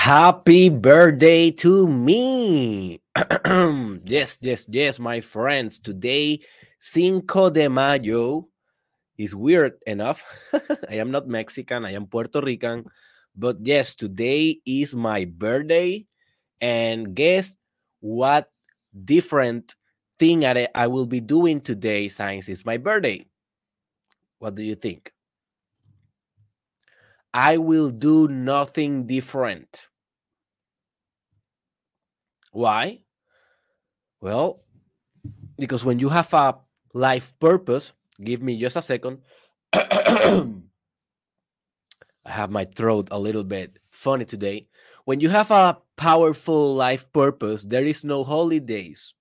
Happy birthday to me. yes, yes, yes, my friends. Today, Cinco de Mayo is weird enough. I am not Mexican, I am Puerto Rican. But yes, today is my birthday. And guess what different thing I, will be doing today since it's my birthday? What do you think? I will do nothing different. Why? Well, because when you have a life purpose, give me just a second. I have my throat a little bit funny today. When you have a powerful life purpose, there is no holidays.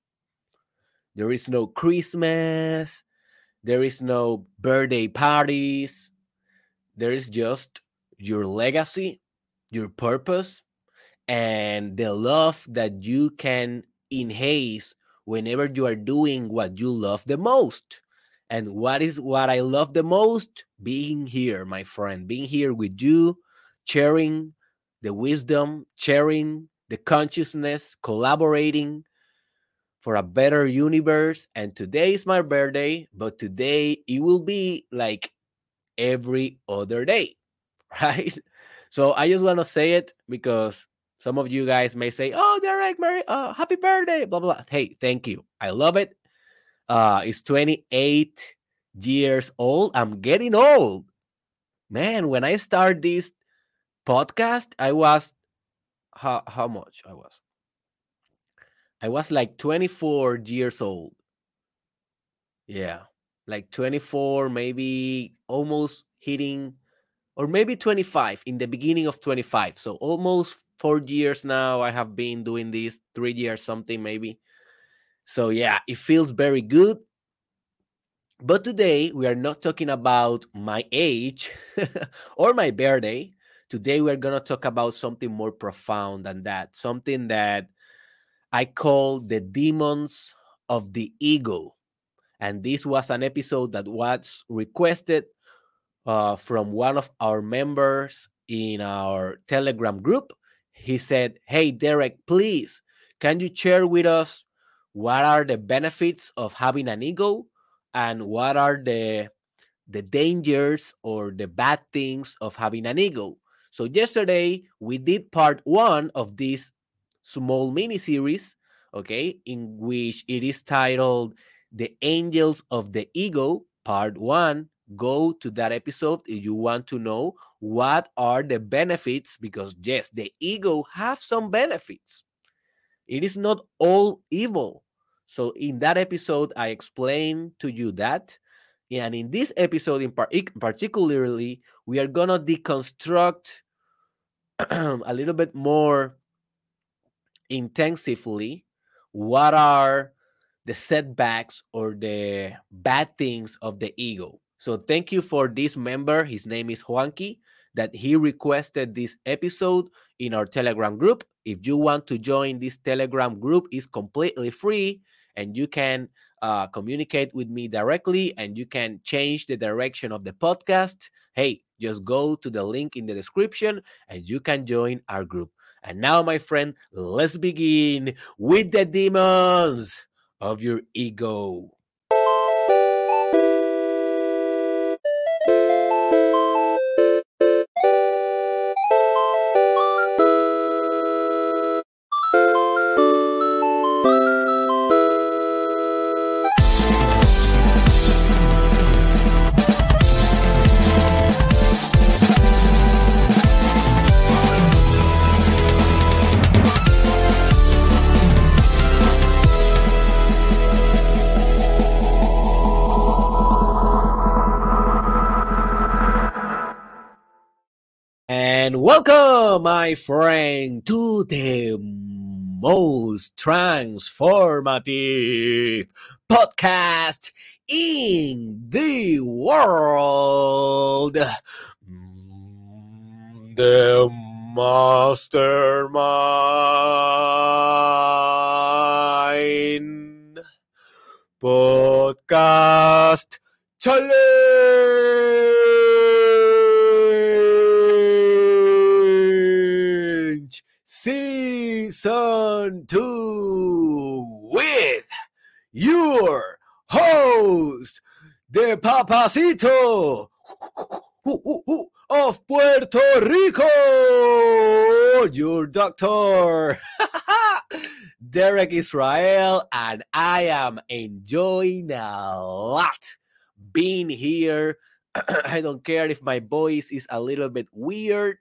There is no Christmas. There is no birthday parties. There is just your legacy, your purpose, and the love that you can enhance whenever you are doing what you love the most. And what is what I love the most? Being here, my friend, being here with you, sharing the wisdom, sharing the consciousness, collaborating for a better universe. And today is my birthday, but today it will be like every other day. right? So I just want to say it because some of you guys may say, "Oh, Derek, Mary, uh, happy birthday!" Blah blah. blah. Hey, thank you. I love it. Uh, it's 28 years old. I'm getting old, man. When I start this podcast, I was how how much I was. I was like 24 years old. Yeah, like 24, maybe almost hitting or maybe 25 in the beginning of 25 so almost four years now i have been doing this three years something maybe. So yeah it feels very good. But today we are not talking about my age or my birthday. Today we're going to talk about something more profound than that something that i call the demons of the ego. And this was an episode that was requested uh, from one of our members in our Telegram group. He said, Hey, Derek, please, can you share with us what are the benefits of having an ego and what are the the dangers or the bad things of having an ego. So yesterday we did part 1 of this small mini series, okay, in which it is titled The Angels of the Ego, part 1 go to that episode if you want to know what are the benefits because yes the ego have some benefits. It is not all evil. So in that episode i explained to you that and in this episode in par- particularly we are gonna deconstruct a little bit more intensively what are the setbacks or the bad things of the ego so thank you for this member. His name is Juanqui, that he requested this episode in our Telegram group. If you want to join this Telegram group, it's completely free and you can uh, communicate with me directly and you can change the direction of the podcast. Hey, just go to the link in the description and you can join our group. And now, my friend, let's begin with the demons of your ego. My friend, to the most transformative podcast in the world. The Mastermind Podcast Challenge. Season two with your host, the Papacito of Puerto Rico, your doctor, Derek Israel, and I am enjoying a lot being here. I don't care if my voice is a little bit weird.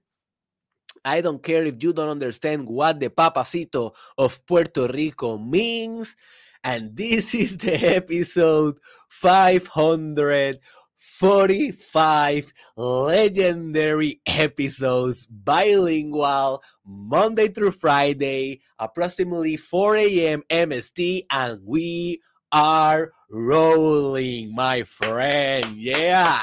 I don't care if you don't understand what the papacito of Puerto Rico means. And this is the episode 545 legendary episodes, bilingual, Monday through Friday, approximately 4 a.m. MST, and we are rolling, my friend. Yeah.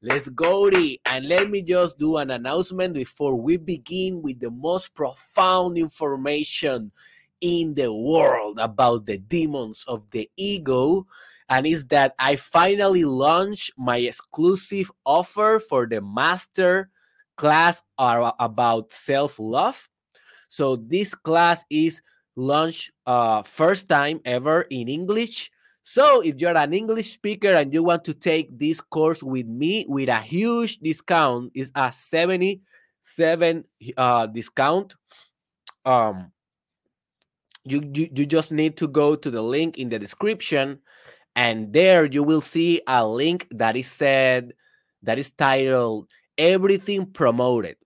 Let's go, and let me just do an announcement before we begin with the most profound information in the world about the demons of the ego. And is that I finally launched my exclusive offer for the master class about self love. So, this class is launched uh, first time ever in English so if you're an English speaker and you want to take this course with me with a huge discount, is a 77 uh, discount. Um, you, you you just need to go to the link in the description, and there you will see a link that is said that is titled "Everything Promoted."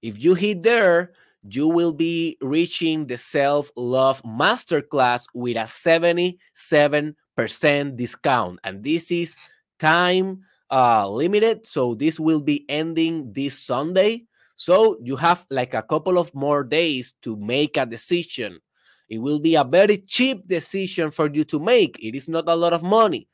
If you hit there, you will be reaching the self love masterclass with a 77 percent discount. And this is time uh, limited. So this will be ending this Sunday. So you have like a couple of more days to make a decision. It will be a very cheap decision for you to make. It is not a lot of money,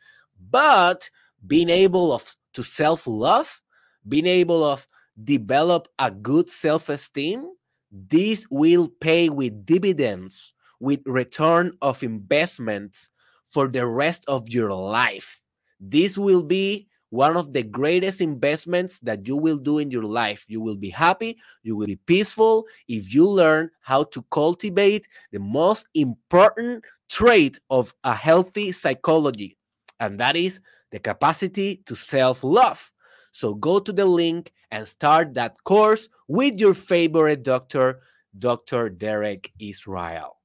but being able of to self love, being able of develop a good self esteem, this will pay with dividends, with return of investments for the rest of your life. This will be one of the greatest investments that you will do in your life. You will be happy, you will be peaceful if you learn how to cultivate the most important trait of a healthy psychology, and that is the capacity to self love. So go to the link and start that course with your favorite doctor, Dr. Derek Israel.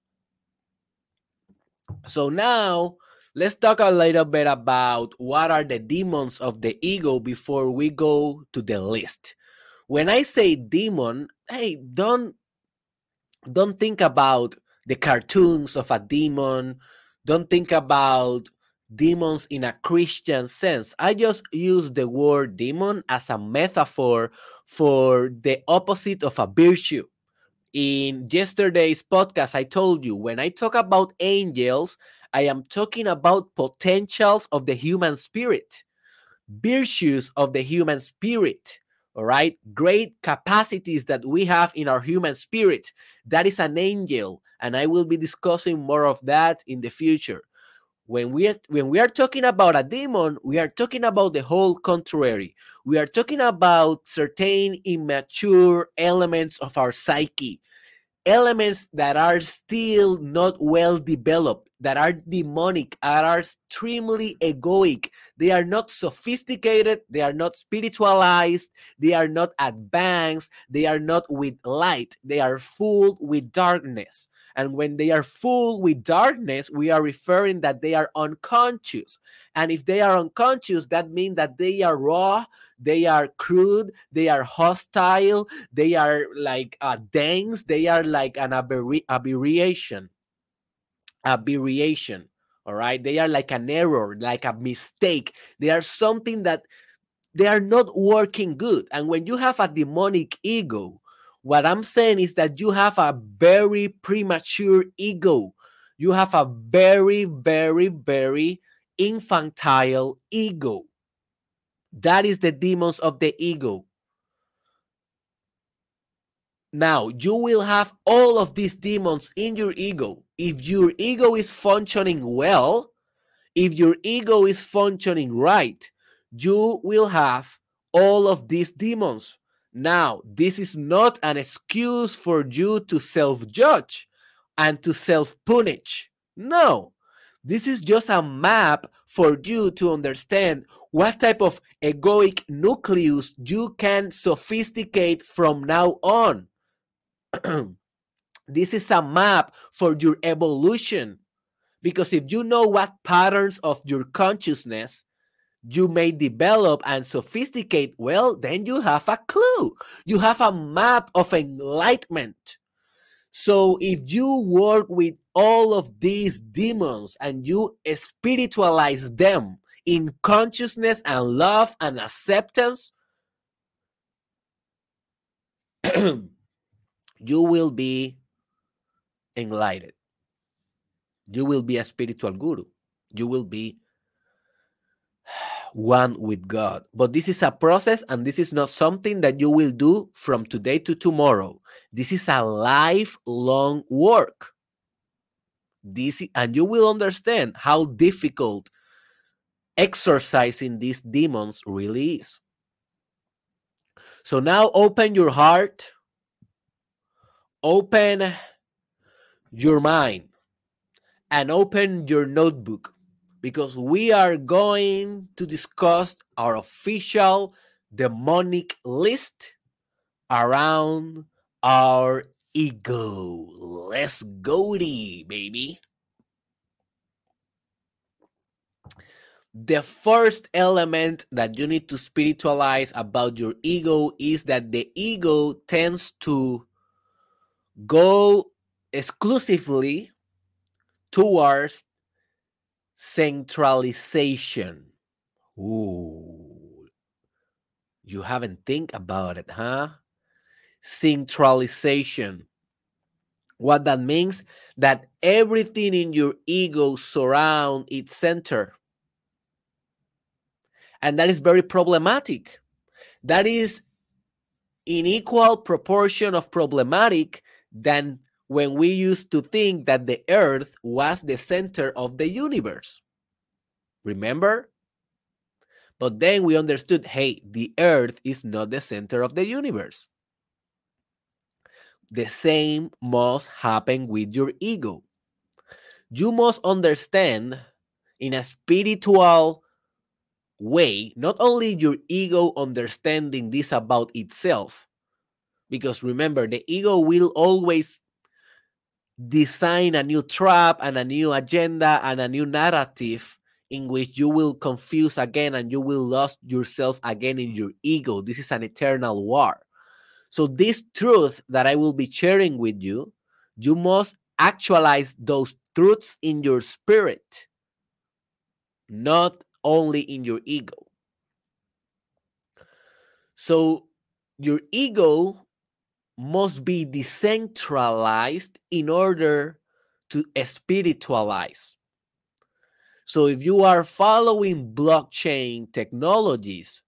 So now let's talk a little bit about what are the demons of the ego before we go to the list. When I say demon, hey, don't don't think about the cartoons of a demon. Don't think about demons in a Christian sense. I just use the word demon as a metaphor for the opposite of a virtue in yesterday's podcast, I told you when I talk about angels, I am talking about potentials of the human spirit, virtues of the human spirit. All right, great capacities that we have in our human spirit. That is an angel, and I will be discussing more of that in the future. When we are, when we are talking about a demon, we are talking about the whole contrary. We are talking about certain immature elements of our psyche, elements that are still not well developed, that are demonic, that are extremely egoic. They are not sophisticated, they are not spiritualized, they are not advanced, they are not with light, they are full with darkness. And when they are full with darkness, we are referring that they are unconscious. And if they are unconscious, that means that they are raw, they are crude, they are hostile, they are like uh, dense, they are like an aberration. Aberration. All right. They are like an error, like a mistake. They are something that they are not working good. And when you have a demonic ego, what I'm saying is that you have a very premature ego. You have a very, very, very infantile ego. That is the demons of the ego. Now, you will have all of these demons in your ego. If your ego is functioning well, if your ego is functioning right, you will have all of these demons Now, this is not an excuse for you to self judge and to self punish. No, this is just a map for you to understand what type of egoic nucleus you can sophisticate from now on. this is a map for your evolution. Because if you know what patterns of your consciousness you may develop and sophisticate, well, then you have a clue. You have a map of enlightenment. So if you work with all of these demons and you spiritualize them in consciousness and love and acceptance, you will be enlightened. You will be a spiritual guru. You will be one with God. But this is a process, and this is not something that you will do from today to tomorrow. This is a lifelong work. This and you will understand how difficult exercising these demons really is. So now open your heart, open your mind, and open your notebook because we are going to discuss our official demonic list around our ego. Let's go, baby. The first element that you need to spiritualize about your ego is that the ego tends to go exclusively towards centralization. Ooh. You haven't think about it, huh? Centralization. What that means that everything in your ego surround its center. And that is very problematic. That is in equal proportion of problematic than when we used to think that the earth was the center of the universe. Remember? But then we understood hey, the earth is not the center of the universe. The same must happen with your ego. You must understand in a spiritual way, not only your ego understanding this about itself, because remember, the ego will always design a new trap and a new agenda and a new narrative in which you will confuse again and you will lose yourself again in your ego. This is an eternal war. So, this truth that I will be sharing with you, you must actualize those truths in your spirit, not only in your ego. So, your ego must be decentralized in order to spiritualize. So if you are following blockchain technologies,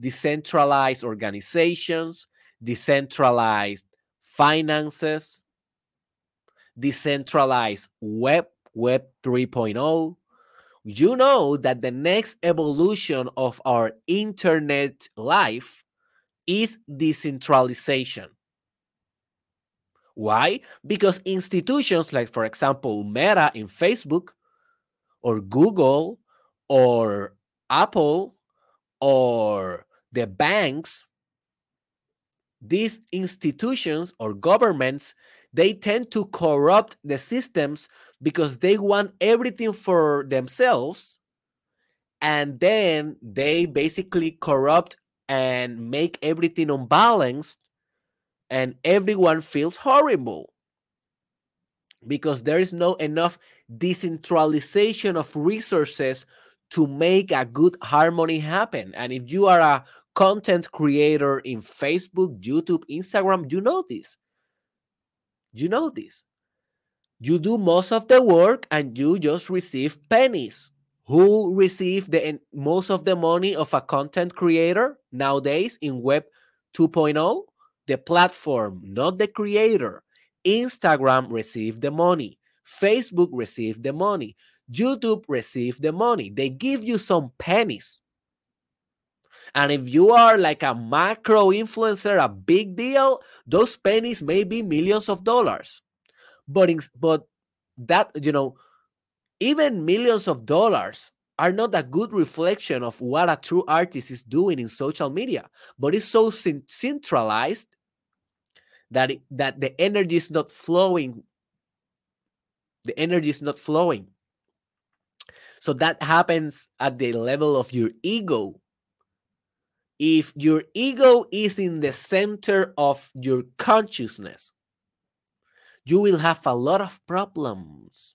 decentralized organizations, decentralized finances, decentralized web, web 3.0, you know that the next evolution of our internet life is decentralization. Why? Because institutions like, for example, Meta in Facebook, or Google, or Apple, or the banks, these institutions or governments, they tend to corrupt the systems because they want everything for themselves. And then they basically corrupt and make everything unbalanced and everyone feels horrible because there is no enough decentralization of resources to make a good harmony happen. And if you are a content creator in Facebook, YouTube, Instagram, you know this. You know this. You do most of the work and you just receive pennies. Who receive the most of the money of a content creator nowadays in web 2.0? The platform, not the creator. Instagram received the money. Facebook received the money. YouTube received the money. They give you some pennies. And if you are like a macro influencer, a big deal, those pennies may be millions of dollars. But in, but that you know, even millions of dollars are not a good reflection of what a true artist is doing in social media. But it's so centralized that it, that the energy is not flowing. The energy is not flowing. So that happens at the level of your ego if your ego is in the center of your consciousness, you will have a lot of problems.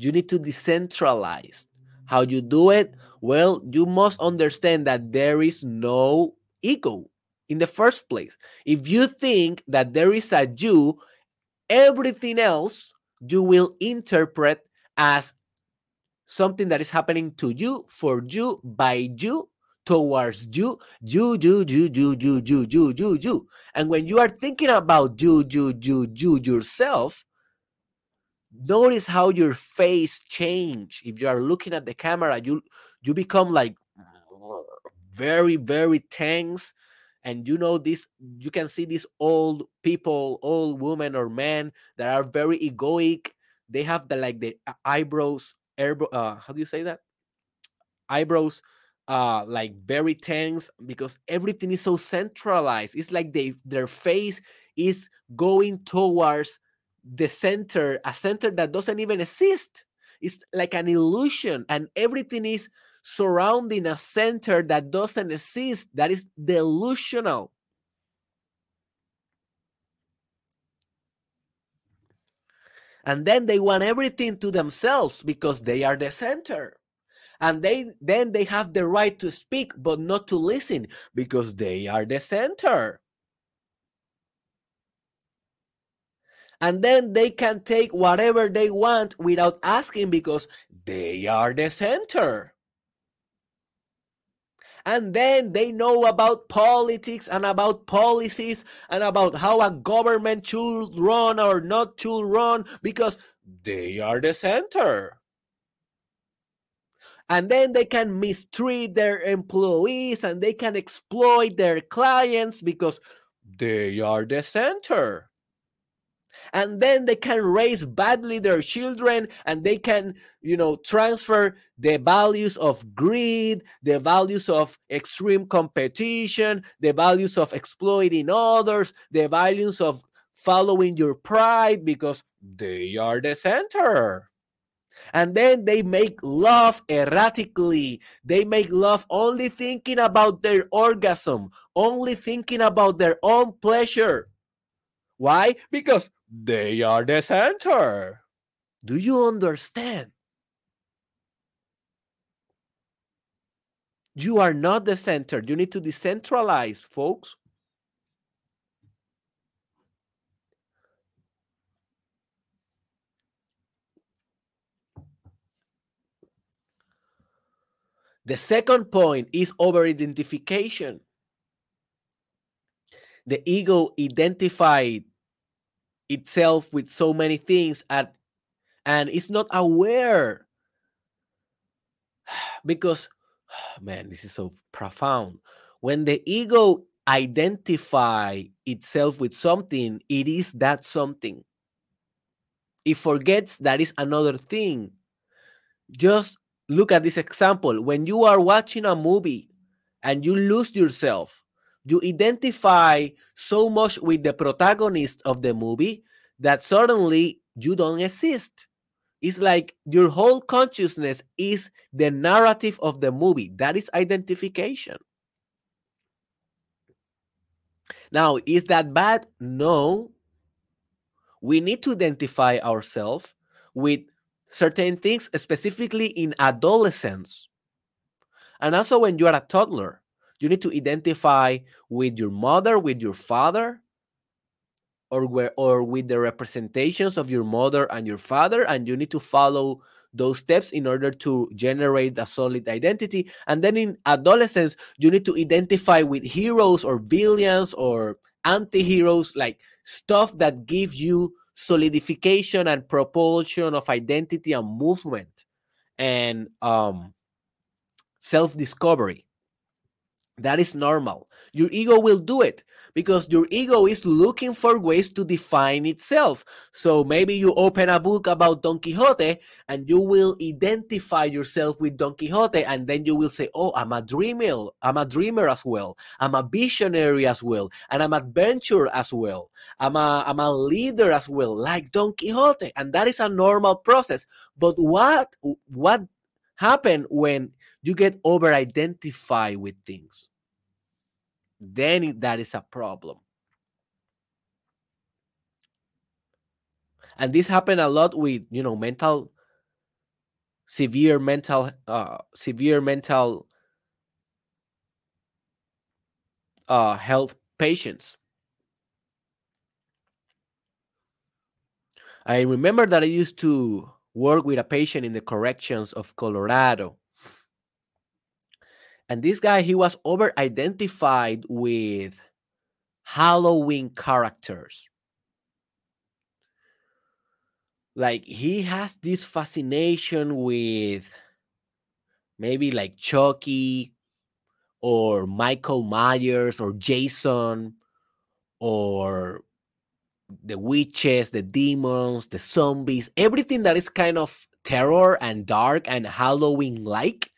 You need to decentralize. How you do it? Well, you must understand that there is no ego in the first place. If you think that there is a you, everything else you will interpret as something that is happening to you, for you, by you, towards you, you, you, you, you, you, you, you, you, you. And when you are thinking about you, you, you, you yourself, notice how your face change. If you are looking at the camera, you you become like very, very tense. And you know this, you can see these old people, old women or men that are very egoic. They have the like the eyebrows, uh, how do you say that? Eyebrows uh like very tense because everything is so centralized it's like they their face is going towards the center a center that doesn't even exist. It's like an illusion and everything is surrounding a center that doesn't exist that is delusional. And then they want everything to themselves because they are the center. And they then they have the right to speak but not to listen because they are the center and then they can take whatever they want without asking because they are the center. And then they know about politics and about policies and about how a government should run or not should run because they are the center. And then they can mistreat their employees and they can exploit their clients because they are the center and then they can raise badly their children and they can you know transfer the values of greed the values of extreme competition the values of exploiting others the values of following your pride because they are the center and then they make love erratically. They make love only thinking about their orgasm, only thinking about their own pleasure. Why? Because they are the center. Do you understand? You are not the center. You need to decentralize, folks. The second point is over identification. The ego identified itself with so many things at, and it's not aware. Because man this is so profound. When the ego identify itself with something it is that something. It forgets that is another thing. Just look at this example. When you are watching a movie and you lose yourself, you identify so much with the protagonist of the movie that suddenly you don't exist. It's like your whole consciousness is the narrative of the movie. That is identification. Now, is that bad? No. We need to identify ourselves with certain things, specifically in adolescence. And also, when you are a toddler, you need to identify with your mother, with your father, or where, or with the representations of your mother and your father, and you need to follow those steps in order to generate a solid identity. And then in adolescence, you need to identify with heroes or villains or anti-heroes, like stuff that give you solidification and propulsion of identity and movement and um, self discovery. That is normal. Your ego will do it because your ego is looking for ways to define itself. So maybe you open a book about Don Quixote and you will identify yourself with Don Quixote and then you will say, "Oh, I'm a dreamer. I'm a dreamer as well. I'm a visionary as well, and I'm an adventurer as well. I'm a I'm a leader as well, like Don Quixote." And that is a normal process. But what what happened when you get over identified with things? Then that is a problem. And this happened a lot with, you know, mental, severe mental, uh, severe mental uh, health patients. I remember that I used to work with a patient in the corrections of Colorado and this guy, he was over identified with Halloween characters. Like he has this fascination with maybe like Chucky or Michael Myers or Jason or the witches, the demons, the zombies, everything that is kind of terror and dark and Halloween like.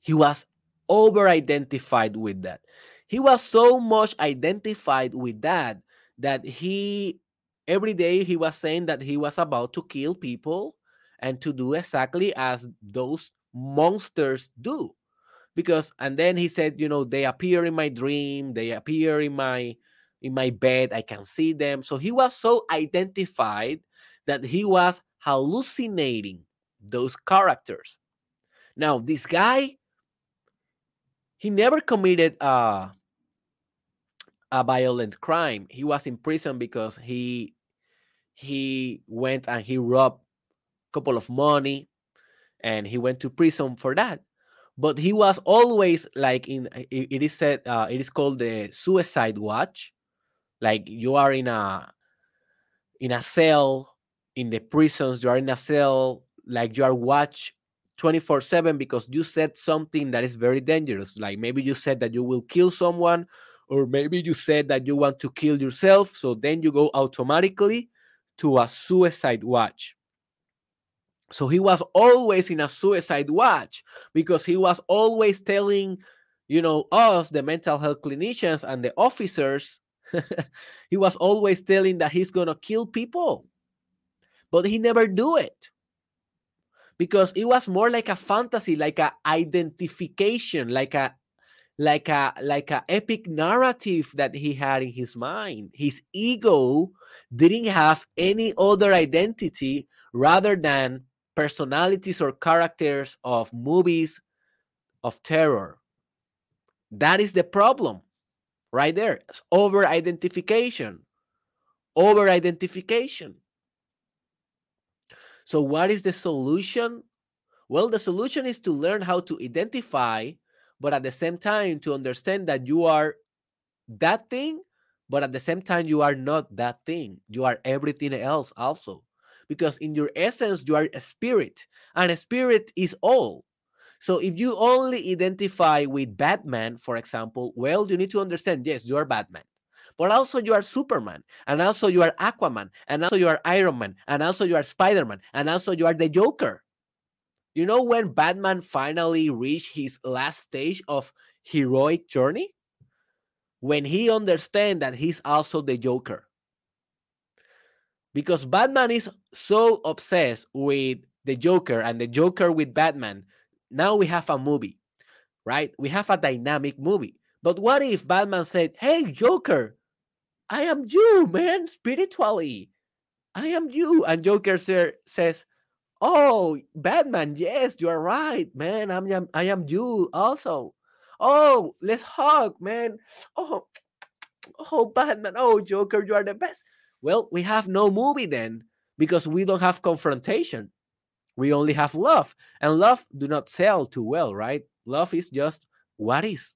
He was over identified with that. He was so much identified with that that he every day he was saying that he was about to kill people and to do exactly as those monsters do. Because and then he said you know they appear in my dream they appear in my in my bed i can see them. So he was so identified that he was hallucinating those characters. Now this guy he never committed a, a violent crime. He was in prison because he he went and he robbed a couple of money and he went to prison for that but he was always like in it is said uh, it is called the suicide watch like you are in a in a cell in the prisons you are in a cell like you are watched 24 7 because you said something that is very dangerous. Like maybe you said that you will kill someone, or maybe you said that you want to kill yourself. So then you go automatically to a suicide watch. So he was always in a suicide watch because he was always telling, you know, us, the mental health clinicians and the officers, he was always telling that he's going to kill people. But he never do it because it was more like a fantasy, like a identification, like a like a like a epic narrative that he had in his mind. His ego didn't have any other identity rather than personalities or characters of movies of terror. That is the problem right there. It's over identification. Over identification. So, what is the solution? Well, the solution is to learn how to identify, but at the same time, to understand that you are that thing, but at the same time, you are not that thing. You are everything else also. Because in your essence, you are a spirit, and a spirit is all. So if you only identify with Batman, for example, well, you need to understand yes, you are Batman but also you are Superman, and also you are Aquaman, and also you are Iron Man, and also you are Spider Man, and also you are the Joker. You know when Batman finally reached his last stage of heroic journey? When he understands that he's also the Joker. Because Batman is so obsessed with the Joker and the Joker with Batman. Now we have a movie, right? We have a dynamic movie. But what if Batman said, Hey, Joker, I am you, man, spiritually. I am you. And Joker sir, says, Oh, Batman, yes, you are right, man. I'm, I am you also. Oh, let's hug, man. Oh, oh, Batman. Oh, Joker, you are the best. Well, we have no movie then because we don't have confrontation. We only have love. And love do not sell too well, right? Love is just what is.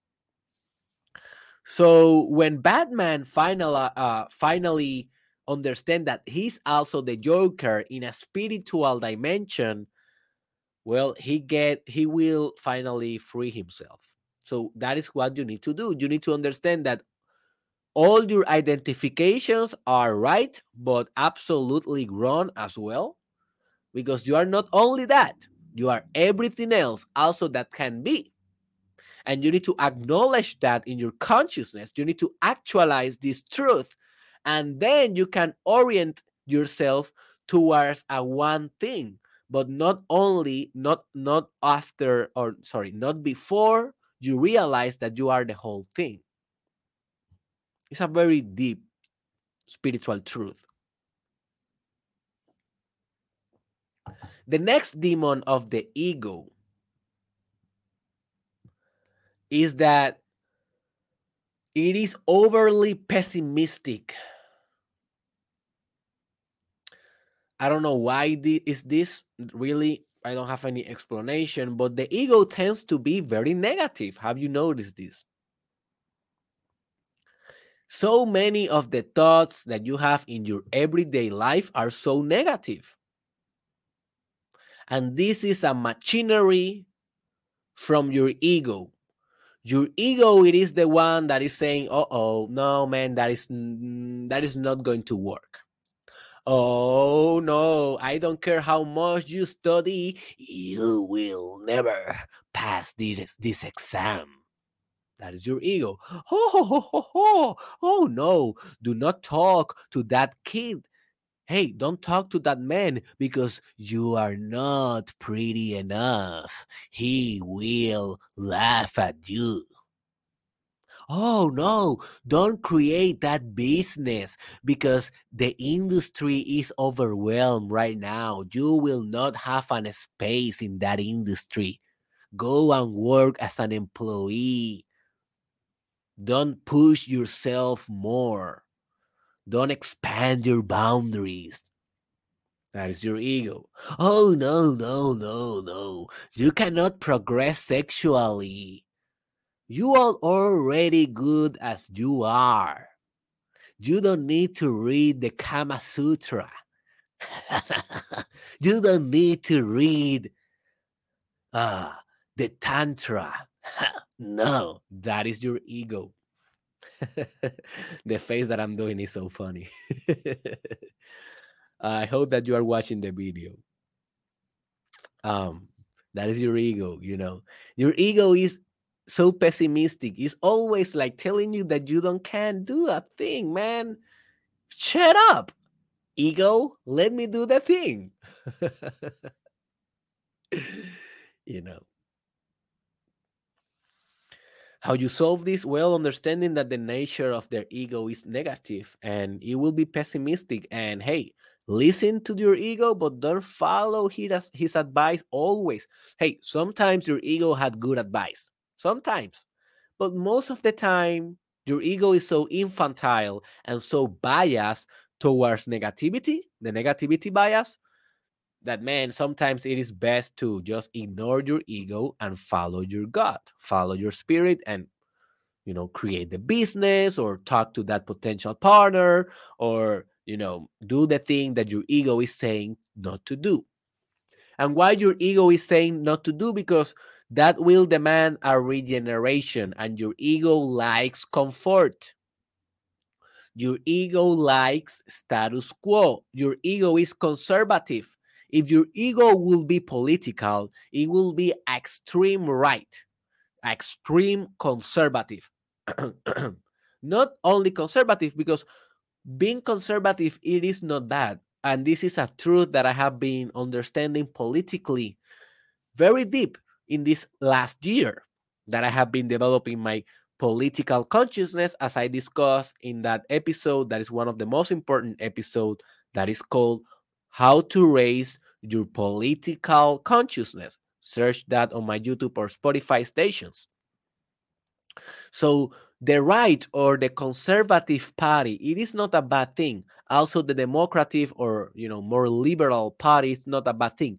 So when Batman final, uh, finally understand that he's also the Joker in a spiritual dimension, well, he get he will finally free himself. So that is what you need to do. You need to understand that all your identifications are right, but absolutely wrong as well. Because you are not only that, you are everything else also that can be. And you need to acknowledge that in your consciousness. You need to actualize this truth. And then you can orient yourself towards a one thing but not only not not after or sorry not before you realize that you are the whole thing it's a very deep spiritual truth the next demon of the ego is that it is overly pessimistic I don't know why the, is this really. I don't have any explanation, but the ego tends to be very negative. Have you noticed this? So many of the thoughts that you have in your everyday life are so negative. And this is a machinery from your ego. Your ego, it is the one that is saying, "Oh, oh, no, man, that is that is not going to work." Oh no, I don't care how much you study, you will never pass this, this exam. That is your ego. Oh, oh, oh, oh, oh no, do not talk to that kid. Hey, don't talk to that man because you are not pretty enough. He will laugh at you oh no, don't create that business because the industry is overwhelmed right now. You will not have an space in that industry. Go and work as an employee. Don't push yourself more. Don't expand your boundaries. That is your ego. Oh, no, no, no, no. You cannot progress sexually. You are already good as you are. You don't need to read the Kama Sutra. you don't need to read uh, the Tantra. no, that is your ego. the face that I'm doing is so funny. I hope that you are watching the video. Um, that is your ego, you know. Your ego is so pessimistic. It's always like telling you that you don't can do a thing, man. Shut up, ego. Let me do the thing. you know. How you solve this? Well, understanding that the nature of their ego is negative and it will be pessimistic. And hey, listen to your ego, but don't follow his, his advice always. Hey, sometimes your ego had good advice sometimes. But most of the time, your ego is so infantile and so biased towards negativity, the negativity bias, that man, sometimes it is best to just ignore your ego and follow your gut, follow your spirit, and you know, create the business or talk to that potential partner or you know, do the thing that your ego is saying not to do. And why your ego is saying not to do because that will demand a regeneration, and your ego likes comfort. Your ego likes status quo. Your ego is conservative. If your ego will be political, it will be extreme right, extreme conservative. not only conservative, because being conservative, it is not bad. And this is a truth that I have been understanding politically very deep in this last year that I have been developing my political consciousness as I discussed in that episode that is one of the most important episode that is called how to raise your political consciousness. Search that on my YouTube or Spotify stations. So the right or the conservative party it is not a bad thing. Also the democratic or you know more liberal party is not a bad thing.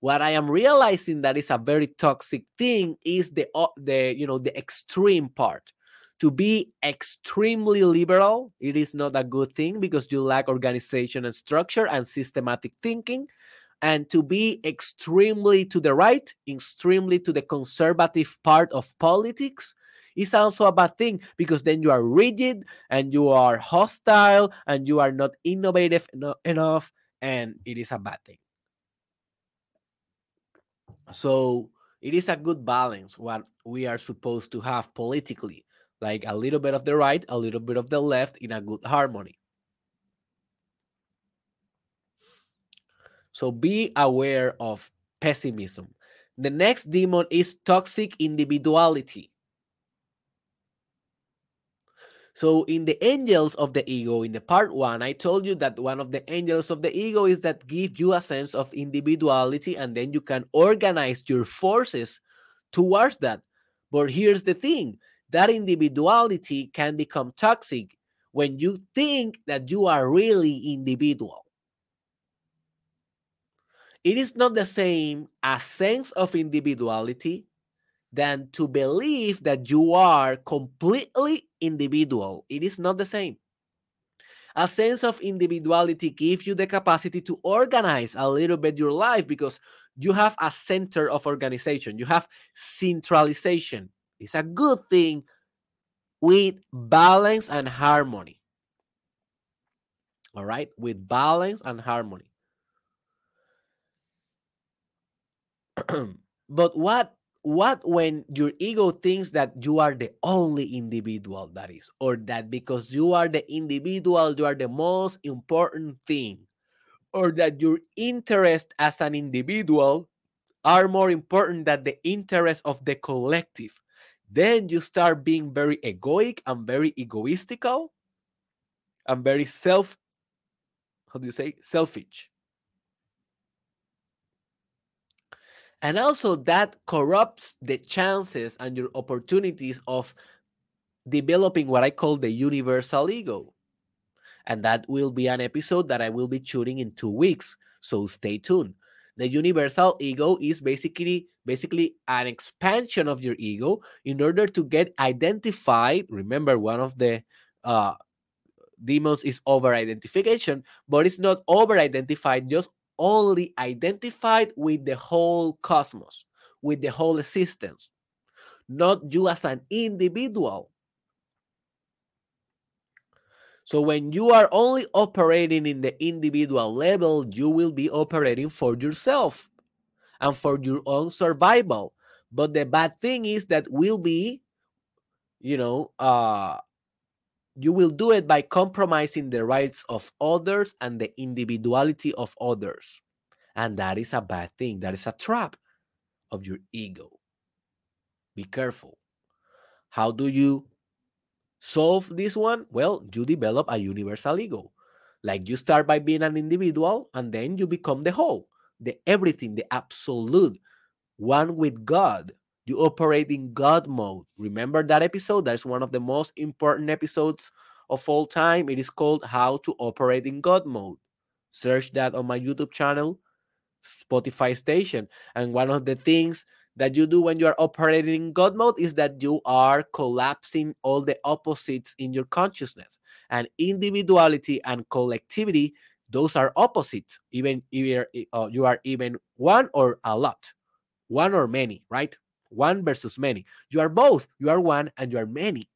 What i am realizing that is a very toxic thing is the the you know the extreme part to be extremely liberal it is not a good thing because you lack organization and structure and systematic thinking and to be extremely to the right, extremely to the conservative part of politics is also a bad thing because then you are rigid and you are hostile and you are not innovative enough and it is a bad thing. So it is a good balance what we are supposed to have politically, like a little bit of the right, a little bit of the left in a good harmony. So be aware of pessimism. The next demon is toxic individuality. So in the angels of the ego, in the part one, I told you that one of the angels of the ego is that give you a sense of individuality and then you can organize your forces towards that. But here's the thing that individuality can become toxic when you think that you are really individual. It is not the same a sense of individuality than to believe that you are completely individual. It is not the same. A sense of individuality gives you the capacity to organize a little bit your life because you have a center of organization, you have centralization. It's a good thing with balance and harmony. All right, with balance and harmony. but what what when your ego thinks that you are the only individual that is or that because you are the individual you are the most important thing or that your interest as an individual are more important than the interest of the collective then you start being very egoic and very egoistical and very self how do you say selfish And also, that corrupts the chances and your opportunities of developing what I call the universal ego. And that will be an episode that I will be shooting in two weeks. So stay tuned. The universal ego is basically basically an expansion of your ego in order to get identified. Remember, one of the uh, demons is over identification, but it's not over identified just only identified with the whole cosmos, with the whole existence, not you as an individual. So when you are only operating in the individual level, you will be operating for yourself and for your own survival. But the bad thing is that will be, you know, uh, you will do it by compromising the rights of others and the individuality of others. And that is a bad thing. That is a trap of your ego. Be careful. How do you solve this one? Well, you develop a universal ego. Like you start by being an individual and then you become the whole, the everything, the absolute, one with God you operate in God mode. Remember that episode? That's one of the most important episodes of all time. It is called How to Operate in God Mode. Search that on my YouTube channel, Spotify station. And one of the things that you do when you are operating in God mode is that you are collapsing all the opposites in your consciousness. And individuality and collectivity, those are opposites. Even if uh, you are even one or a lot, one or many, right? one versus many. You are both. You are one and you are many.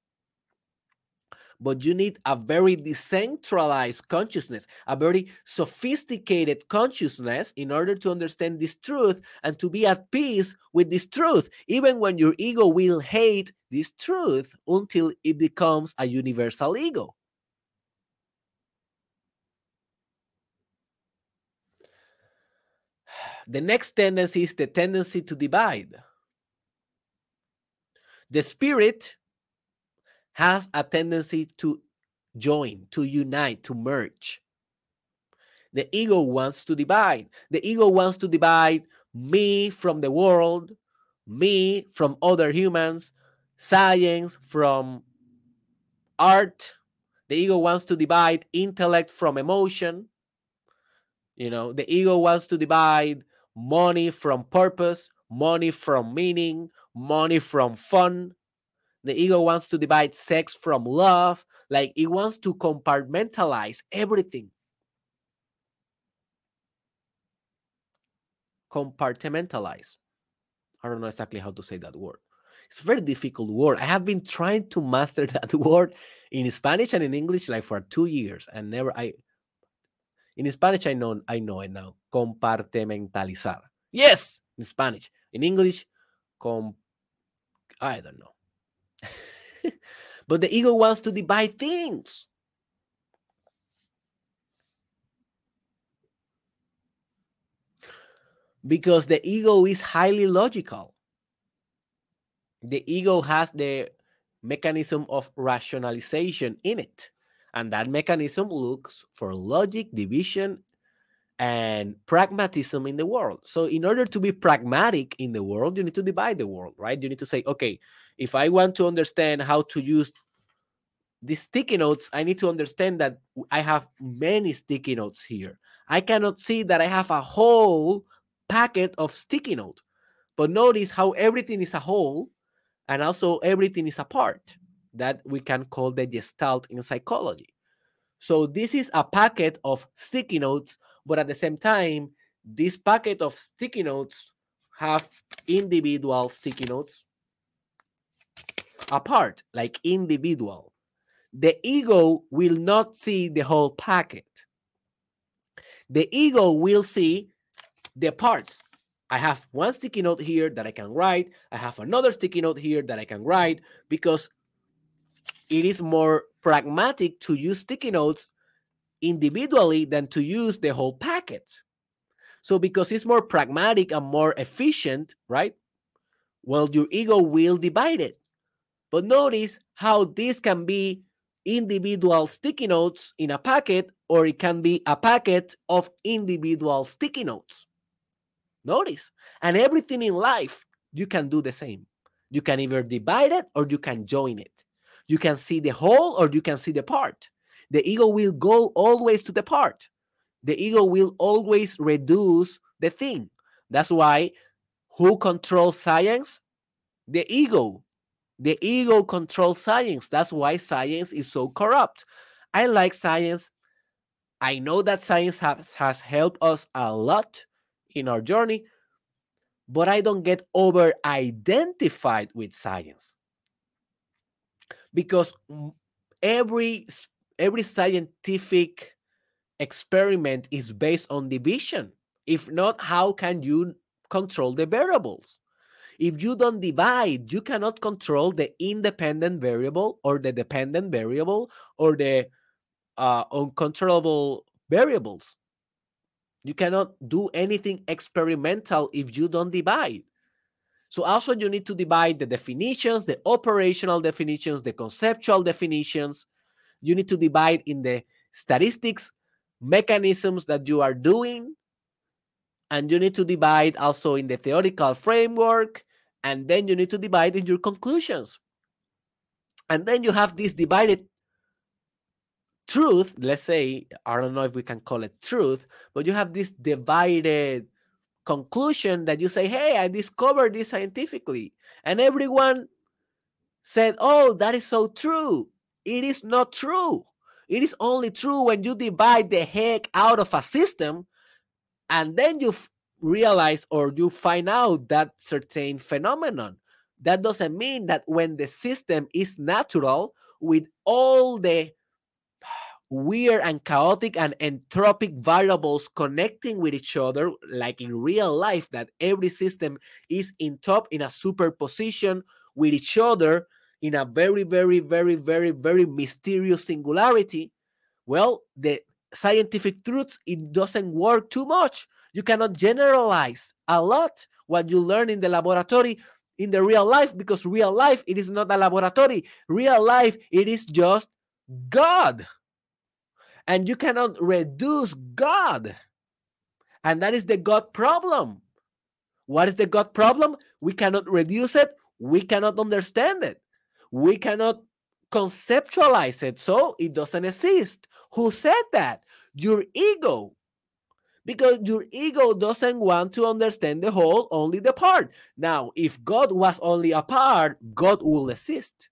But you need a very decentralized consciousness, a very sophisticated consciousness in order to understand this truth and to be at peace with this truth, even when your ego will hate this truth until it becomes a universal ego. The next tendency is the tendency to divide. The spirit has a tendency to join, to unite, to merge. The ego wants to divide. The ego wants to divide me from the world, me from other humans, science from art. The ego wants to divide intellect from emotion. You know, the ego wants to divide money from purpose, money from meaning, money from fun. The ego wants to divide sex from love. Like it wants to compartmentalize everything. compartmentalize. I don't know exactly how to say that word. It's a very difficult word. I have been trying to master that word in Spanish and in English like for two years, and never I. In Spanish, I know I know it now. Compartimentalizar. Yes, in Spanish. In English, com. I don't know. but the ego wants to divide things. Because the ego is highly logical. The ego has the mechanism of rationalization in it. And that mechanism looks for logic, division, and pragmatism in the world. So, in order to be pragmatic in the world, you need to divide the world, right? You need to say, okay, if I want to understand how to use the sticky notes, I need to understand that I have many sticky notes here. I cannot see that I have a whole packet of sticky note. But notice how everything is a whole and also everything is a part that we can call the gestalt in psychology. So this is a packet of sticky notes, but at the same time, this packet of sticky notes have individual sticky notes apart, like individual. The ego will not see the whole packet. The ego will see the parts. I have one sticky note here that I can write. I have another sticky note here that I can write because it is more pragmatic to use sticky notes individually than to use the whole packet. So, because it's more pragmatic and more efficient, right? Well, your ego will divide it. But notice how this can be individual sticky notes in a packet, or it can be a packet of individual sticky notes. Notice, and everything in life, you can do the same. You can either divide it or you can join it. You can see the whole or you can see the part. The ego will go always to the part. The ego will always reduce the thing. That's why who controls science? The ego. The ego controls science. That's why science is so corrupt. I like science. I know that science has, has helped us a lot in our journey, but I don't get over identified with science because every every scientific experiment is based on division. If not, how can you control the variables? If you don't divide, you cannot control the independent variable or the dependent variable or the uh, uncontrollable variables. You cannot do anything experimental if you don't divide. So also you need to divide the definitions, the operational definitions, the conceptual definitions. You need to divide in the statistics mechanisms that you are doing. And you need to divide also in the theoretical framework. And then you need to divide in your conclusions. And then you have this divided truth, let's say, I don't know if we can call it truth, but you have this divided conclusion that you say, hey, I discovered this scientifically. And everyone said, oh, that is so true. It is not true. It is only true when you divide the heck out of a system and then you realize or you find out that certain phenomenon. That doesn't mean that when the system is natural with all the weird and chaotic and entropic variables connecting with each other, like in real life, that every system is in top in a superposition with each other in a very, very, very, very, very mysterious singularity. Well, the scientific truths, it doesn't work too much. You cannot generalize a lot what you learn in the laboratory in the real life because real life it is not a laboratory real life it is just god and you cannot reduce God. And that is the God problem. What is the God problem? We cannot reduce it. We cannot understand it. We cannot conceptualize it. So it doesn't exist. Who said that? Your ego. Because your ego doesn't want to understand the whole, only the part. Now, if God was only a part, God will exist.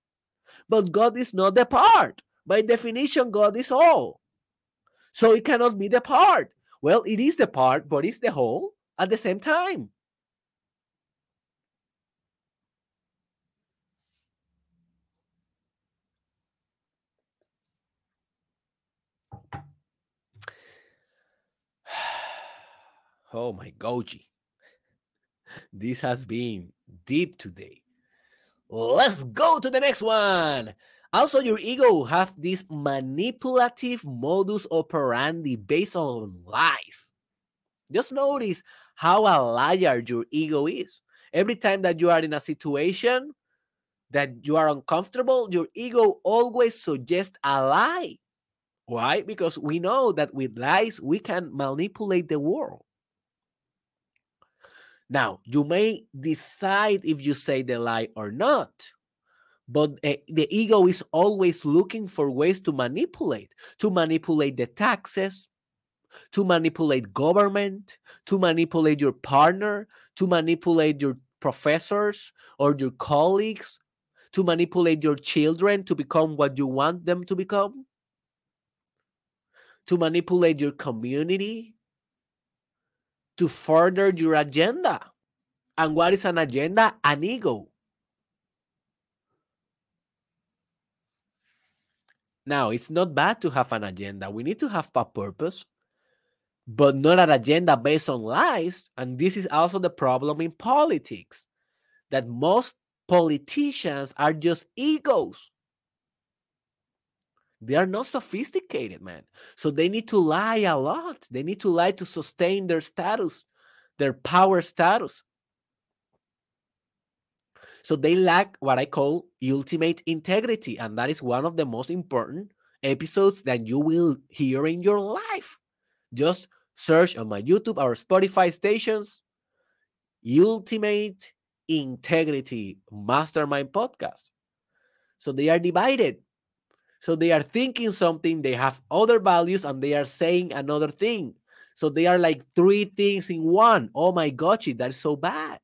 But God is not the part. By definition, God is all. So it cannot be the part. Well, it is the part, but it's the whole. at the same time. Oh my Goji. This has been deep today. Let's go to the next one. Also, your ego have this manipulative modus operandi based on lies. Just notice how a liar your ego is. Every time that you are in a situation that you are uncomfortable, your ego always suggests a lie. Why? Because we know that with lies, we can manipulate the world. Now, you may decide if you say the lie or not, but uh, the ego is always looking for ways to manipulate, to manipulate the taxes, to manipulate government, to manipulate your partner, to manipulate your professors or your colleagues, to manipulate your children to become what you want them to become, to manipulate your community, to further your agenda. And what is an agenda? An ego. Now, it's not bad to have an agenda. We need to have a purpose, but not an agenda based on lies. And this is also the problem in politics that most politicians are just egos. They are not sophisticated, man. So they need to lie a lot. They need to lie to sustain their status, their power status. So they lack what I call ultimate integrity. And that is one of the most important episodes that you will hear in your life. Just search on my YouTube or Spotify stations Ultimate Integrity Mastermind Podcast. So they are divided. So they are thinking something, they have other values, and they are saying another thing. So they are like three things in one. Oh my gosh, that is so bad.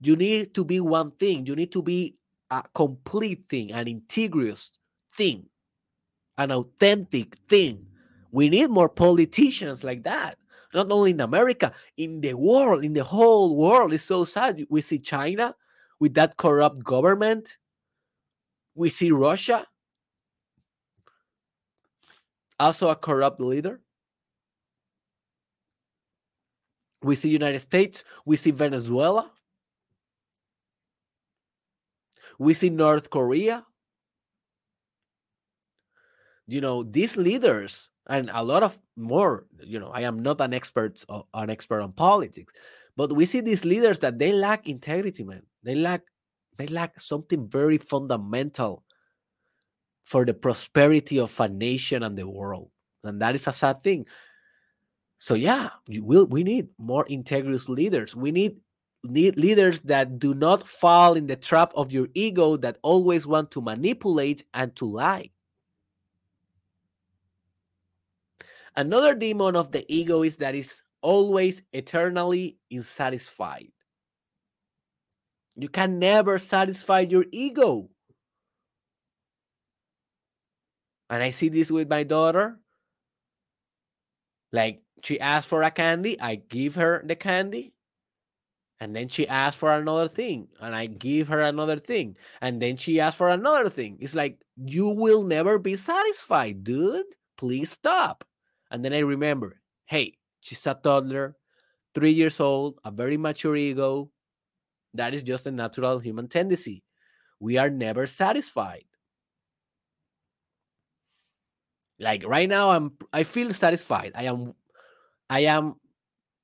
You need to be one thing. You need to be a complete thing, an integrous thing, an authentic thing. We need more politicians like that. Not only in America, in the world, in the whole world. It's so sad. We see China with that corrupt government we see Russia, also a corrupt leader. We see United States. We see Venezuela. We see North Korea. You know, these leaders and a lot of more, you know, I am not an expert uh, an expert on politics, but we see these leaders that they lack integrity, man. They lack they lack something very fundamental for the prosperity of a nation and the world. And that is a sad thing. So yeah, you will we need more integrous leaders. We need need leaders that do not fall in the trap of your ego that always want to manipulate and to lie. Another demon of the ego is that is always eternally unsatisfied. You can never satisfy your ego. And I see this with my daughter. Like she asked for a candy, I give her the candy. And then she asked for another thing, and I give her another thing. And then she asked for another thing. It's like, you will never be satisfied, dude. Please stop. And then I remember, hey, she's a toddler, three years old, a very mature ego. That is just a natural human tendency. We are never satisfied. Like right now, I'm I feel satisfied. I am I am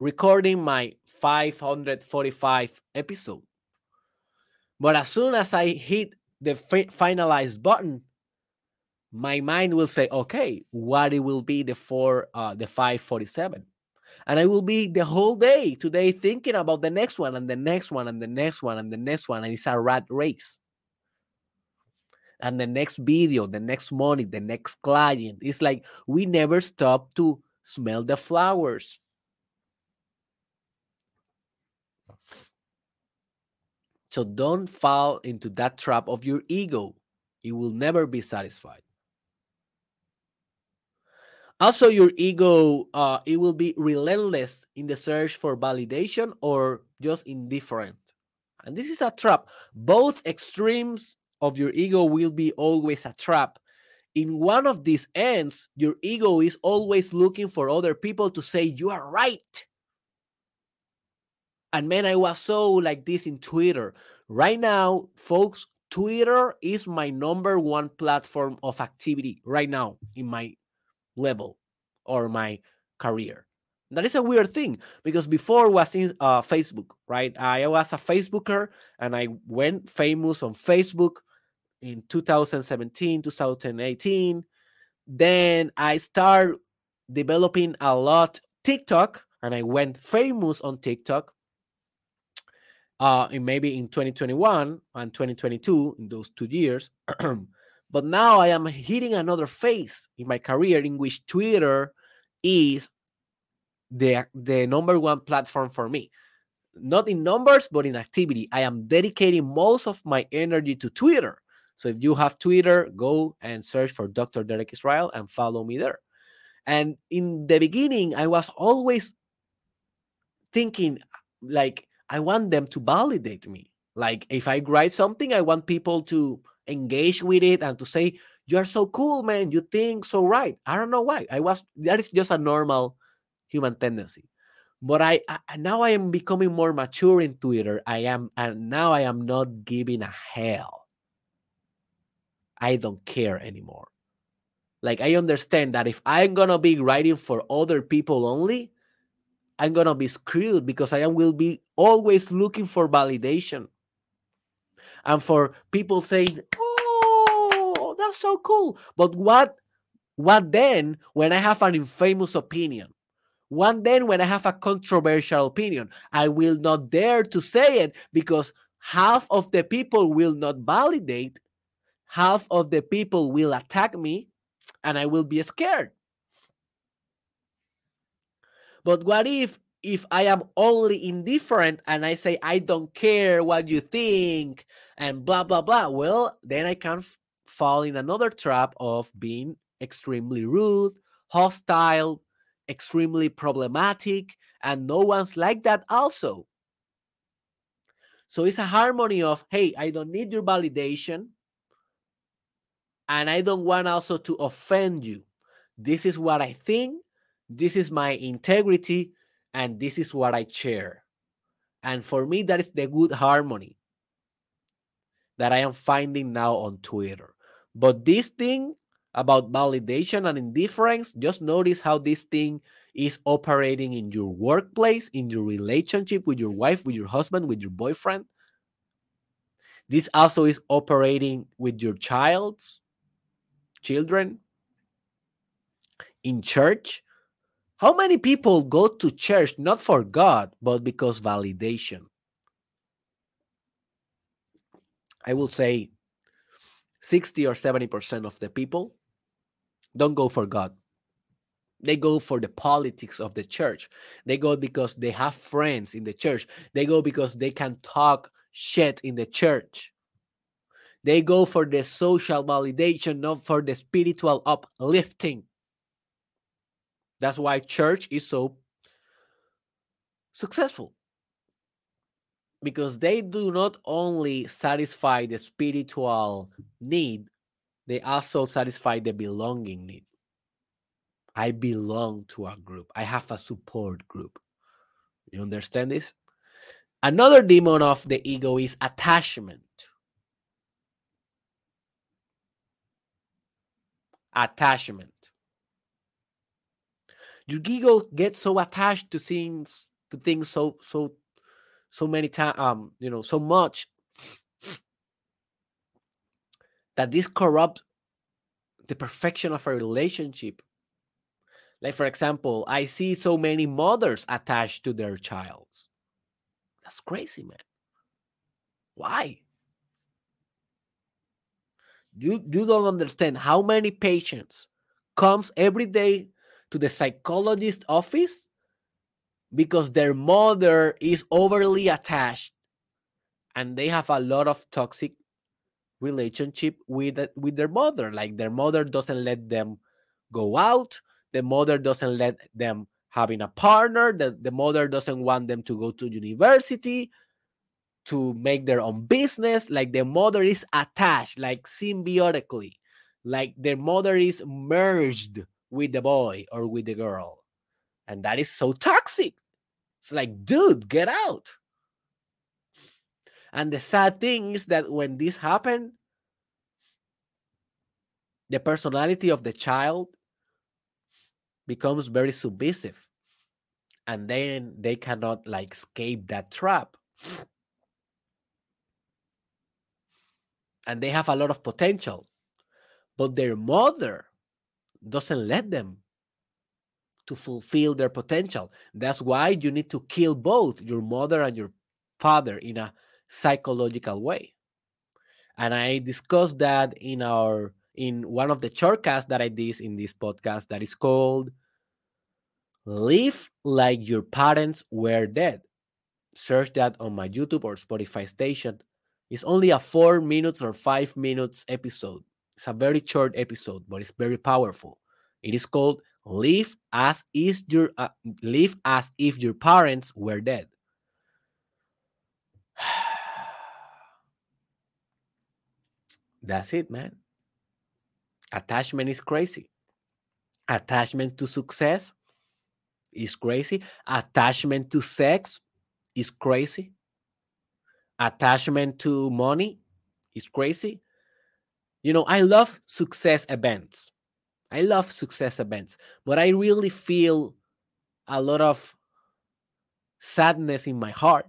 recording my 545 episode. But as soon as I hit the finalize button, my mind will say, okay, what it will be the four uh the 547 and I will be the whole day today thinking about the next one and the next one and the next one and the next one. And it's a rat race. And the next video, the next money, the next client. It's like we never stop to smell the flowers. So don't fall into that trap of your ego. You will never be satisfied. Also, your ego, uh, it will be relentless in the search for validation or just indifferent. And this is a trap. Both extremes of your ego will be always a trap. In one of these ends, your ego is always looking for other people to say, You are right. And man, I was so like this in Twitter. Right now, folks, Twitter is my number one platform of activity right now in my level or my career. That is a weird thing because before was in uh, Facebook, right? I was a Facebooker and I went famous on Facebook in 2017, 2018. Then I started developing a lot TikTok and I went famous on TikTok. Uh, in maybe in 2021 and 2022, in those two years. but now I am hitting another phase in my career in which Twitter is the the number one platform for me. Not in numbers but in activity. I am dedicating most of my energy to twitter. So if you have twitter go and search for dr derek israel and follow me there. And in the beginning i was always thinking like i want them to validate me. Like if i write something i want people to engage with it and to say you're so cool man you think so right i don't know why i was that is just a normal human tendency. But I, I now I am becoming more mature in Twitter. I am and now I am not giving a hell. I don't care anymore. Like I understand that if I'm gonna be writing for other people only, I'm gonna be screwed because I will be always looking for validation. And for people saying, Oh, that's so cool. But what what then when I have an infamous opinion? One then, when I have a controversial opinion, I will not dare to say it because half of the people will not validate, half of the people will attack me, and I will be scared. But what if if I am only indifferent and I say I don't care what you think and blah blah blah? Well, then I can fall in another trap of being extremely rude, hostile, extremely problematic, and no one's like that also. So it's a harmony of, hey, I don't need your validation, and I don't want also to offend you. This is what I think, this is my integrity, and this is what I share. And for me, that is the good harmony that I am finding now on Twitter. But this thing about validation and indifference, just notice how this thing is operating in your workplace, in your relationship with your wife, with your husband, with your boyfriend. This also is operating with your child's children in church. How many people go to church not for God, but because validation? I will say 60 or 70% of the people don't go for God. They go for the politics of the church. They go because they have friends in the church. They go because they can talk shit in the church. They go for the social validation, not for the spiritual uplifting. That's why church is so successful. Because they do not only satisfy the spiritual need, they also satisfy the belonging need. I belong to a group. I have a support group. You understand this? Another demon of the ego is attachment. Attachment. Your ego gets so attached to things, to things so so so many times, um, you know, so much that this corrupts the perfection of a relationship. Like, for example, I see so many mothers attached to their child. That's crazy, man. Why? You, you don't understand how many patients comes every day to the psychologist office because their mother is overly attached and they have a lot of toxic relationship with with their mother. Like their mother doesn't let them go out. The mother doesn't let them having a partner. The, the mother doesn't want them to go to university to make their own business. Like the mother is attached like symbiotically. Like their mother is merged with the boy or with the girl and that is so toxic. It's like dude get out. And the sad thing is that when this happened the personality of the child becomes very submissive and then they cannot like escape that trap. And they have a lot of potential but their mother doesn't let them to fulfill their potential that's why you need to kill both your mother and your father in a psychological way and i discussed that in our in one of the shortcasts that I did in this podcast that is called Live Like Your Parents Were Dead. Search that on my YouTube or Spotify station. It's only a four minutes or five minutes episode. It's a very short episode, but it's very powerful. It is called "Live as is your uh, live as if your parents were dead." That's it, man. Attachment is crazy. Attachment to success is crazy. Attachment to sex is crazy. Attachment to money is crazy. You know, I love success events. I love success events, but I really feel a lot of sadness in my heart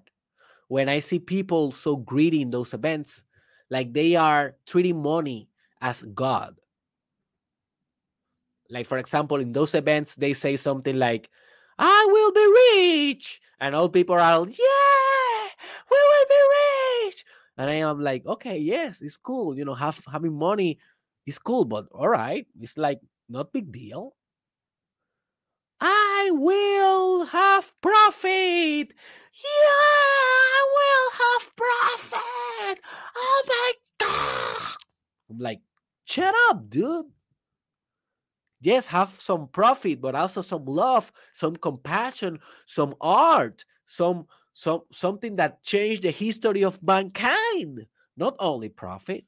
when I see people so greedy in those events, like they are treating money as God like for example in those events they say something like i will be rich and all people are like, yeah we will be rich and i am like okay yes it's cool you know have having money is cool but all right it's like not big deal. I will have profit. Yeah i will have profit. Oh my god. I'm like shut up dude. Yes have some profit but also some love some compassion some art some some something that changed the history of mankind not only profit.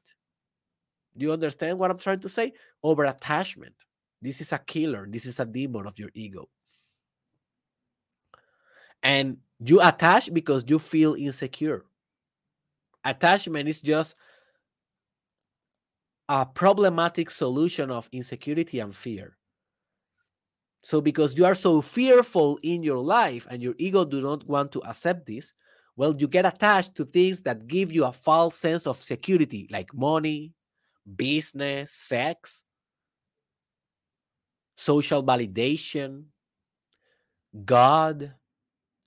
Do you understand what i'm trying to say? Over attachment. This is a killer. This is a demon of your ego. And you attach because you feel insecure. Attachment is just a problematic solution of insecurity and fear. So because you are so fearful in your life and your ego do not want to accept this, well, you get attached to things that give you a false sense of security, like money, business, sex, social validation, God,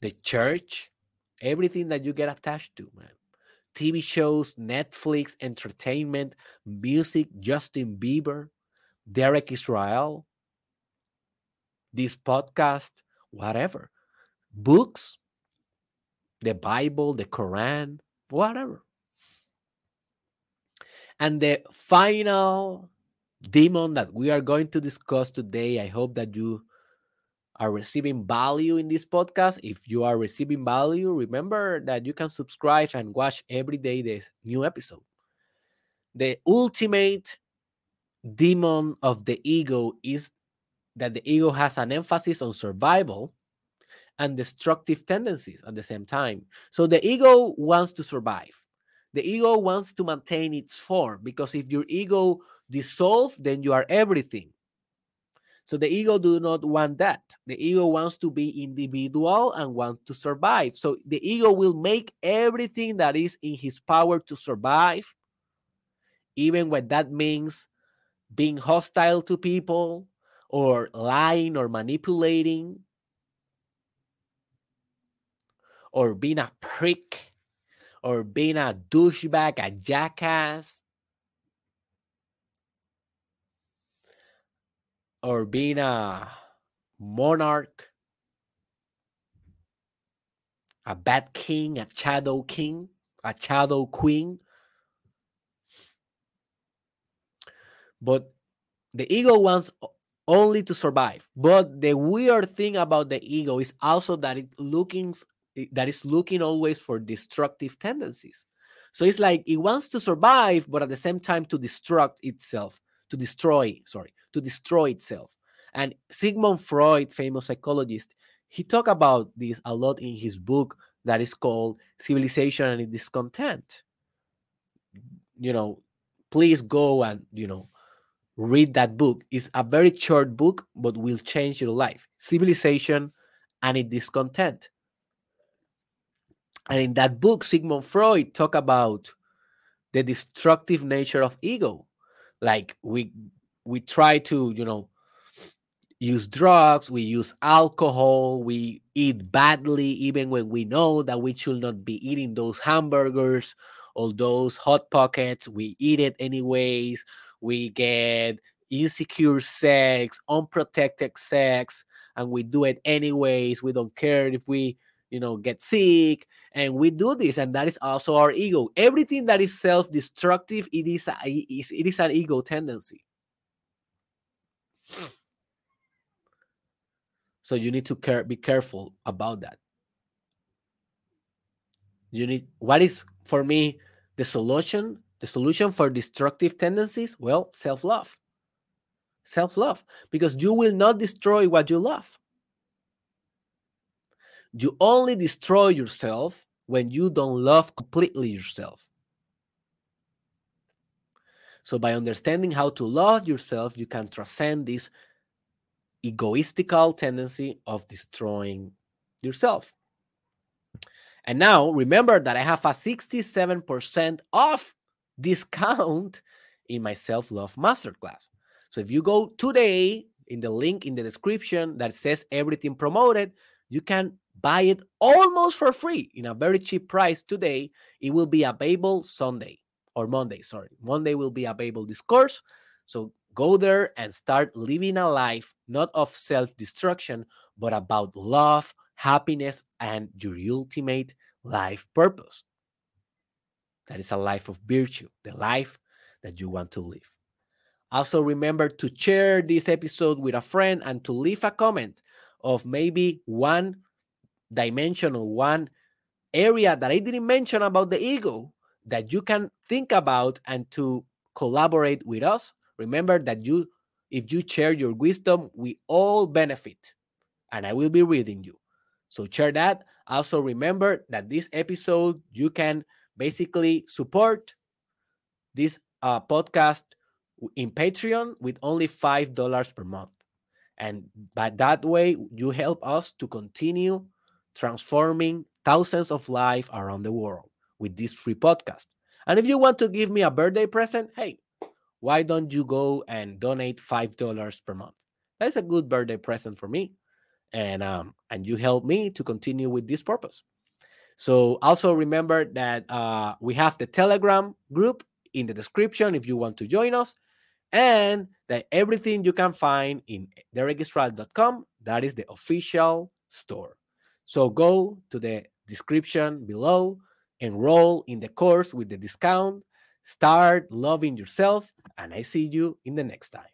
the church, everything that you get attached to, man. TV shows, Netflix, entertainment, music, Justin Bieber, Derek Israel, this podcast, whatever, books, the Bible, the Quran, whatever. And the final demon that we are going to discuss today, I hope that you are receiving value in this podcast. If you are receiving value, remember that you can subscribe and watch every day this new episode. The ultimate demon of the ego is that the ego has an emphasis on survival and destructive tendencies at the same time. So the ego wants to survive. The ego wants to maintain its form because if your ego dissolves, then you are everything. So the ego do not want that. The ego wants to be individual and want to survive. So the ego will make everything that is in his power to survive, even when that means being hostile to people or lying or manipulating or being a prick or being a douchebag, a jackass or being a monarch, a bad king, a shadow king, a shadow queen. But the ego wants only to survive. But the weird thing about the ego is also that it looking that is looking always for destructive tendencies. So it's like it wants to survive, but at the same time to destruct itself, to destroy, sorry, to destroy itself. And Sigmund Freud, famous psychologist, he talked about this a lot in his book that is called Civilization and Discontent. You know, please go and, you know, read that book. It's a very short book, but will change your life. Civilization and its discontent. And in that book, Sigmund Freud talk about the destructive nature of ego. Like we we try to, you know, use drugs, we use alcohol, we eat badly, even when we know that we should not be eating those hamburgers or those hot pockets. We eat it anyways. We get insecure sex, unprotected sex, and we do it anyways. We don't care if we, you know, get sick, and we do this, and that is also our ego. Everything that is self-destructive, it is a, it is an ego tendency. So you need to care, be careful about that. You need what is for me the solution? The solution for destructive tendencies? Well, self-love. Self-love, because you will not destroy what you love. You only destroy yourself when you don't love completely yourself. So, by understanding how to love yourself, you can transcend this egoistical tendency of destroying yourself. And now remember that I have a 67% off discount in my self love masterclass. So if you go today in the link in the description that says everything promoted, you can buy it almost for free in a very cheap price today. It will be available Sunday or Monday. Sorry, Monday will be available this course. So Go there and start living a life not of self destruction, but about love, happiness, and your ultimate life purpose. That is a life of virtue, the life that you want to live. Also, remember to share this episode with a friend and to leave a comment of maybe one dimension one area that I didn't mention about the ego that you can think about and to collaborate with us Remember that you, if you share your wisdom, we all benefit, and I will be reading you. So share that. Also, remember that this episode you can basically support this uh, podcast in Patreon with only five dollars per month, and by that way you help us to continue transforming thousands of lives around the world with this free podcast. And if you want to give me a birthday present, hey, why don't you go and donate five dollars per month? That's a good birthday present for me, and um, and you help me to continue with this purpose. So also remember that uh, we have the Telegram group in the description if you want to join us, and that everything you can find in derekisrael.com. That is the official store. So go to the description below, enroll in the course with the discount, Start loving yourself, and I see you in the next time.